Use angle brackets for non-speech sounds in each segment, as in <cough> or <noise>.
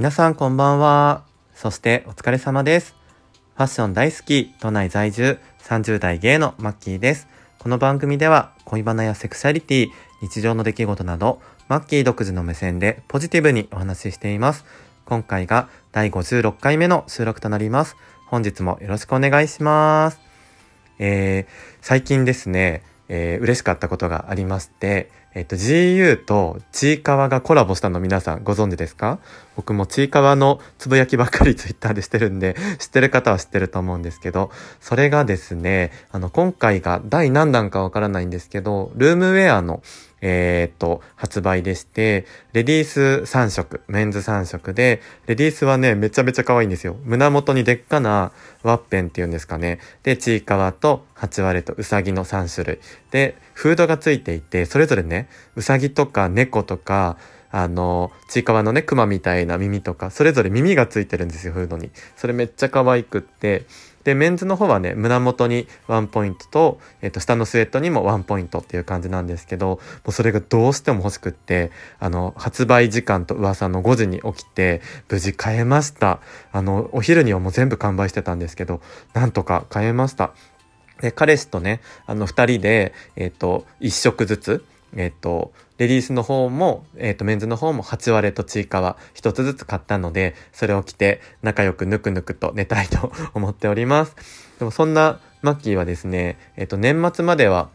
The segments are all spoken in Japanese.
皆さんこんばんは。そしてお疲れ様です。ファッション大好き、都内在住、30代芸のマッキーです。この番組では恋バナやセクシャリティ、日常の出来事など、マッキー独自の目線でポジティブにお話ししています。今回が第56回目の収録となります。本日もよろしくお願いします。えー、最近ですね、えー、嬉しかったことがありまして、えっ、と、GU とちいかわがコラボしたの皆さんご存知ですか？僕もちいかわのつぶやきばっかりツイッターでしてるんで、<laughs> 知ってる方は知ってると思うんですけど、それがですね、あの、今回が第何弾かわからないんですけど、ルームウェアのえーっと、発売でして、レディース3色、メンズ3色で、レディースはね、めちゃめちゃ可愛いんですよ。胸元にでっかなワッペンっていうんですかね。で、ちいかわと八割れとうさぎの3種類。で、フードがついていて、それぞれね、うさぎとか猫とか、あの、ちいかわのね、熊みたいな耳とか、それぞれ耳がついてるんですよ、フードに。それめっちゃ可愛くって、で、メンズの方はね、胸元にワンポイントと、えっと、下のスウェットにもワンポイントっていう感じなんですけど、もうそれがどうしても欲しくって、あの、発売時間と噂の5時に起きて、無事買えました。あの、お昼にはもう全部完売してたんですけど、なんとか買えました。で、彼氏とね、あの、二人で、えっと、一色ずつ、えっと、レディースの方も、えっと、メンズの方も8割とちいかわ一つずつ買ったので、それを着て仲良くぬくぬくと寝たいと <laughs> 思っております。でもそんなマッキーはですね、えっと、年末までは、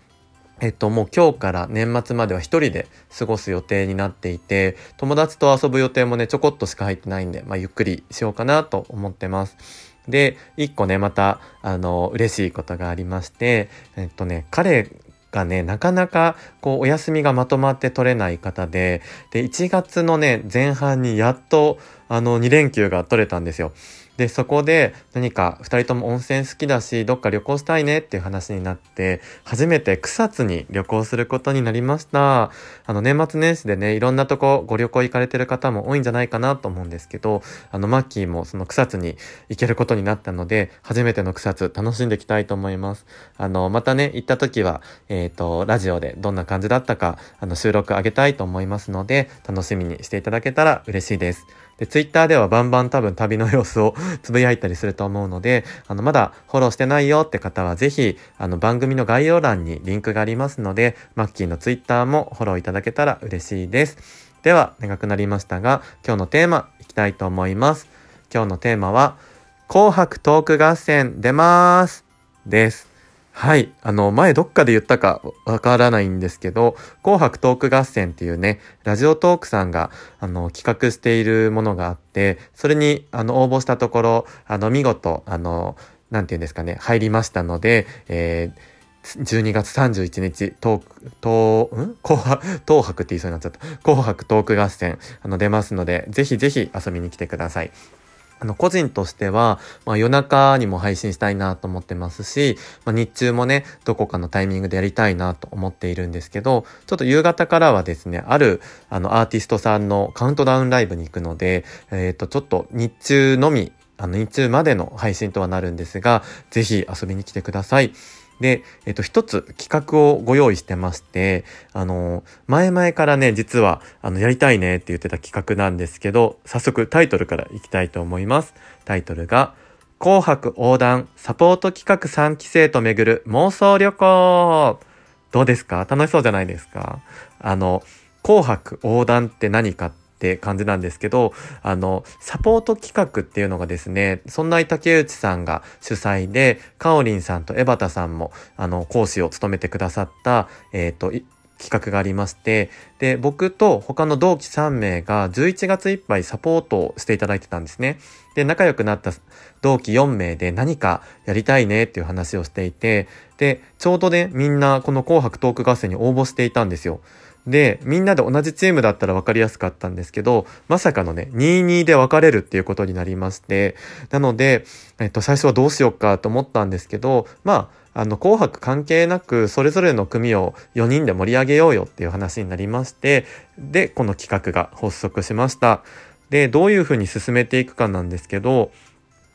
えっと、もう今日から年末までは一人で過ごす予定になっていて、友達と遊ぶ予定もね、ちょこっとしか入ってないんで、まあ、ゆっくりしようかなと思ってます。で、一個ね、また、あの、嬉しいことがありまして、えっとね、彼がね、なかなか、こう、お休みがまとまって取れない方で、で、1月のね、前半にやっと、あの、2連休が取れたんですよ。で、そこで何か二人とも温泉好きだし、どっか旅行したいねっていう話になって、初めて草津に旅行することになりました。あの、年末年始でね、いろんなとこご旅行行かれてる方も多いんじゃないかなと思うんですけど、あの、マッキーもその草津に行けることになったので、初めての草津楽しんでいきたいと思います。あの、またね、行った時は、えっ、と、ラジオでどんな感じだったか、あの、収録あげたいと思いますので、楽しみにしていただけたら嬉しいです。で、ツイッターではバンバン多分旅の様子を <laughs> つぶやいたりすると思うので、あの、まだフォローしてないよって方はぜひ、あの、番組の概要欄にリンクがありますので、マッキーのツイッターもフォローいただけたら嬉しいです。では、長くなりましたが、今日のテーマいきたいと思います。今日のテーマは、紅白トーク合戦出ますです。はい。あの、前どっかで言ったかわからないんですけど、紅白トーク合戦っていうね、ラジオトークさんが、あの、企画しているものがあって、それに、あの、応募したところ、あの、見事、あの、なんて言うんですかね、入りましたので、えー、12月31日、トーク、トー、ん？紅白、東白って言いそうになっちゃった。紅白トーク合戦、あの、出ますので、ぜひぜひ遊びに来てください。あの、個人としては、まあ夜中にも配信したいなと思ってますし、まあ日中もね、どこかのタイミングでやりたいなと思っているんですけど、ちょっと夕方からはですね、ある、あの、アーティストさんのカウントダウンライブに行くので、えっ、と、ちょっと日中のみ、あの、日中までの配信とはなるんですが、ぜひ遊びに来てください。で、えっと、一つ企画をご用意してまして、あの、前々からね、実は、あの、やりたいねって言ってた企画なんですけど、早速タイトルからいきたいと思います。タイトルが、紅白横断サポート企画3期生と巡る妄想旅行。どうですか？楽しそうじゃないですか？あの、紅白横断って何かってって感じなんですけど、あの、サポート企画っていうのがですね、そんな竹内さんが主催で、かおりんさんと江端さんも、あの、講師を務めてくださった、えっ、と、企画がありまして、で、僕と他の同期3名が11月いっぱいサポートをしていただいてたんですね。で、仲良くなった同期4名で何かやりたいねっていう話をしていて、で、ちょうどね、みんなこの紅白トーク合戦に応募していたんですよ。で、みんなで同じチームだったら分かりやすかったんですけど、まさかのね、2-2で分かれるっていうことになりまして、なので、えっと、最初はどうしようかと思ったんですけど、まあ、あの、紅白関係なく、それぞれの組を4人で盛り上げようよっていう話になりまして、で、この企画が発足しました。で、どういうふうに進めていくかなんですけど、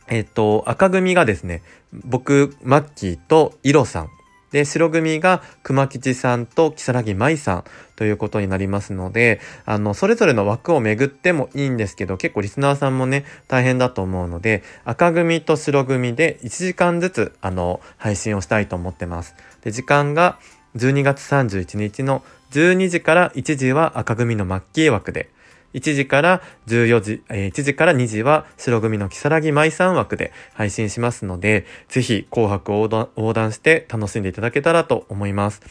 えっと、赤組がですね、僕、マッキーとイロさんで、白組が熊吉さんと木更木舞さんということになりますので、あの、それぞれの枠をめぐってもいいんですけど、結構リスナーさんもね、大変だと思うので、赤組と白組で1時間ずつ、あの、配信をしたいと思ってます。で、時間が12月31日の12時から1時は赤組のマッキー枠で、1時から14時、えー、1時から2時は白組の木更木舞さん枠で配信しますので、ぜひ紅白を横断して楽しんでいただけたらと思います。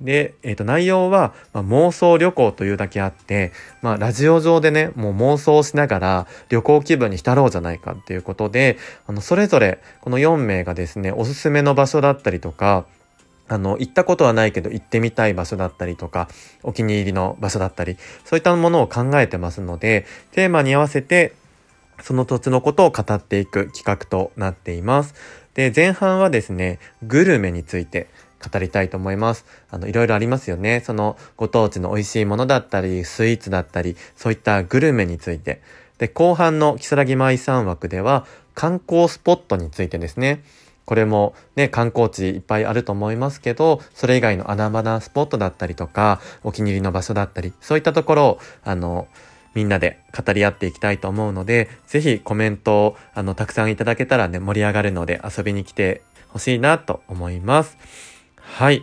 で、えっ、ー、と、内容は、まあ、妄想旅行というだけあって、まあ、ラジオ上でね、もう妄想しながら旅行気分に浸ろうじゃないかっていうことで、あの、それぞれ、この4名がですね、おすすめの場所だったりとか、あの、行ったことはないけど行ってみたい場所だったりとか、お気に入りの場所だったり、そういったものを考えてますので、テーマに合わせて、その土地のことを語っていく企画となっています。で、前半はですね、グルメについて語りたいと思います。あの、いろいろありますよね。そのご当地の美味しいものだったり、スイーツだったり、そういったグルメについて。で、後半の木更木舞さん枠では、観光スポットについてですね。これもね、観光地いっぱいあると思いますけど、それ以外の穴場なスポットだったりとか、お気に入りの場所だったり、そういったところを、あの、みんなで語り合っていきたいと思うので、ぜひコメントを、あの、たくさんいただけたらね、盛り上がるので遊びに来てほしいなと思います。はい。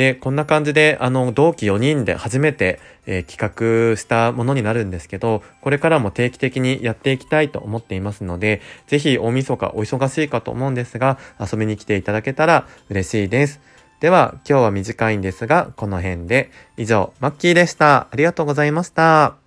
で、こんな感じで、あの、同期4人で初めて、えー、企画したものになるんですけど、これからも定期的にやっていきたいと思っていますので、ぜひ大晦日お忙しいかと思うんですが、遊びに来ていただけたら嬉しいです。では、今日は短いんですが、この辺で、以上、マッキーでした。ありがとうございました。